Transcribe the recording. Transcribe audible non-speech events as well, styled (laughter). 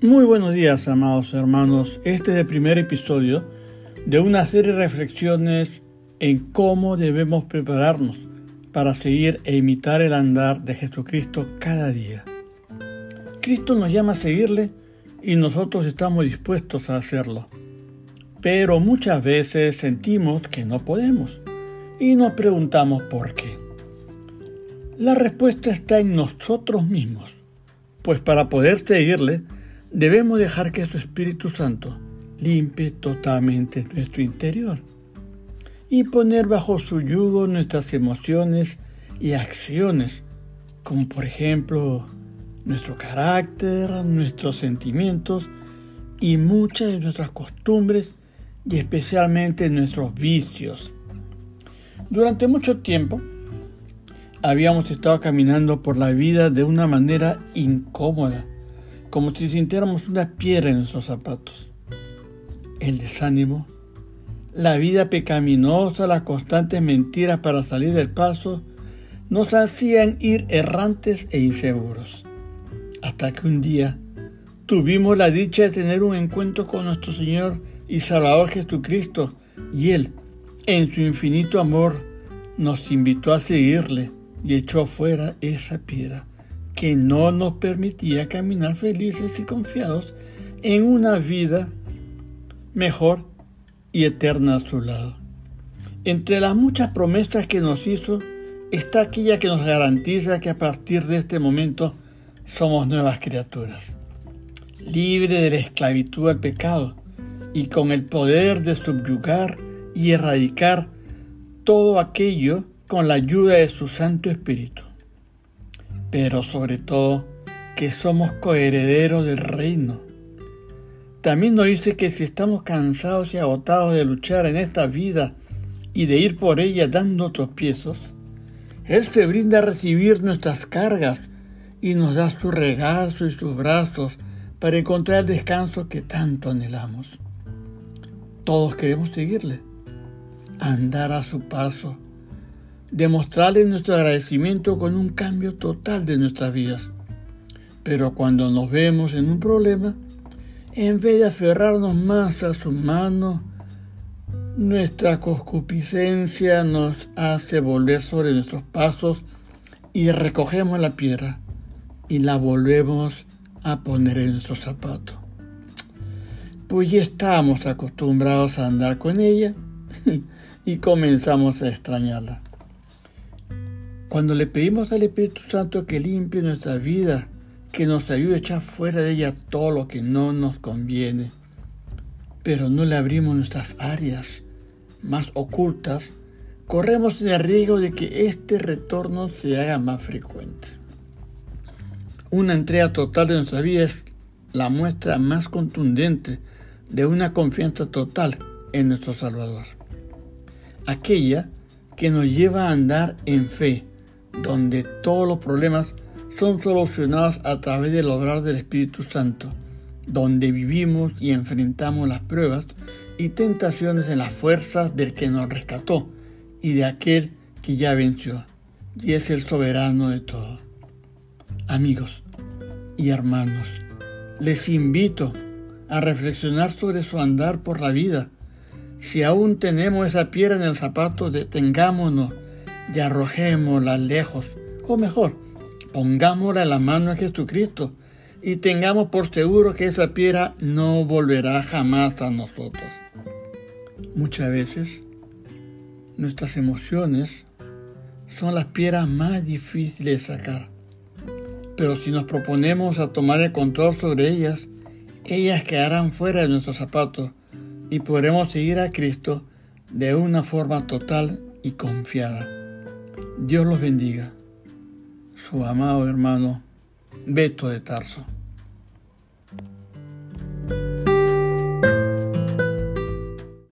Muy buenos días, amados hermanos. Este es el primer episodio de una serie de reflexiones en cómo debemos prepararnos para seguir e imitar el andar de Jesucristo cada día. Cristo nos llama a seguirle y nosotros estamos dispuestos a hacerlo. Pero muchas veces sentimos que no podemos y nos preguntamos por qué. La respuesta está en nosotros mismos, pues para poder seguirle, Debemos dejar que su Espíritu Santo limpie totalmente nuestro interior y poner bajo su yugo nuestras emociones y acciones, como por ejemplo nuestro carácter, nuestros sentimientos y muchas de nuestras costumbres y especialmente nuestros vicios. Durante mucho tiempo habíamos estado caminando por la vida de una manera incómoda como si sintiéramos una piedra en nuestros zapatos. El desánimo, la vida pecaminosa, las constantes mentiras para salir del paso, nos hacían ir errantes e inseguros. Hasta que un día tuvimos la dicha de tener un encuentro con nuestro Señor y Salvador Jesucristo, y Él, en su infinito amor, nos invitó a seguirle y echó afuera esa piedra que no nos permitía caminar felices y confiados en una vida mejor y eterna a su lado. Entre las muchas promesas que nos hizo está aquella que nos garantiza que a partir de este momento somos nuevas criaturas, libres de la esclavitud al pecado y con el poder de subyugar y erradicar todo aquello con la ayuda de su Santo Espíritu pero sobre todo que somos coherederos del reino. También nos dice que si estamos cansados y agotados de luchar en esta vida y de ir por ella dando tropiezos, Él se brinda a recibir nuestras cargas y nos da su regazo y sus brazos para encontrar el descanso que tanto anhelamos. Todos queremos seguirle, andar a su paso, demostrarle nuestro agradecimiento con un cambio total de nuestras vidas. Pero cuando nos vemos en un problema, en vez de aferrarnos más a su mano, nuestra concupiscencia nos hace volver sobre nuestros pasos y recogemos la piedra y la volvemos a poner en nuestro zapato. Pues ya estamos acostumbrados a andar con ella (laughs) y comenzamos a extrañarla. Cuando le pedimos al Espíritu Santo que limpie nuestra vida, que nos ayude a echar fuera de ella todo lo que no nos conviene, pero no le abrimos nuestras áreas más ocultas, corremos el riesgo de que este retorno se haga más frecuente. Una entrega total de nuestra vida es la muestra más contundente de una confianza total en nuestro Salvador. Aquella que nos lleva a andar en fe, donde todos los problemas son solucionados a través del obrar del Espíritu Santo, donde vivimos y enfrentamos las pruebas y tentaciones en las fuerzas del que nos rescató y de aquel que ya venció, y es el soberano de todo. Amigos y hermanos, les invito a reflexionar sobre su andar por la vida. Si aún tenemos esa piedra en el zapato, detengámonos y arrojémosla lejos, o mejor, pongámosla en la mano de Jesucristo y tengamos por seguro que esa piedra no volverá jamás a nosotros. Muchas veces nuestras emociones son las piedras más difíciles de sacar, pero si nos proponemos a tomar el control sobre ellas, ellas quedarán fuera de nuestros zapatos y podremos seguir a Cristo de una forma total y confiada. Dios los bendiga. Su amado hermano Beto de Tarso.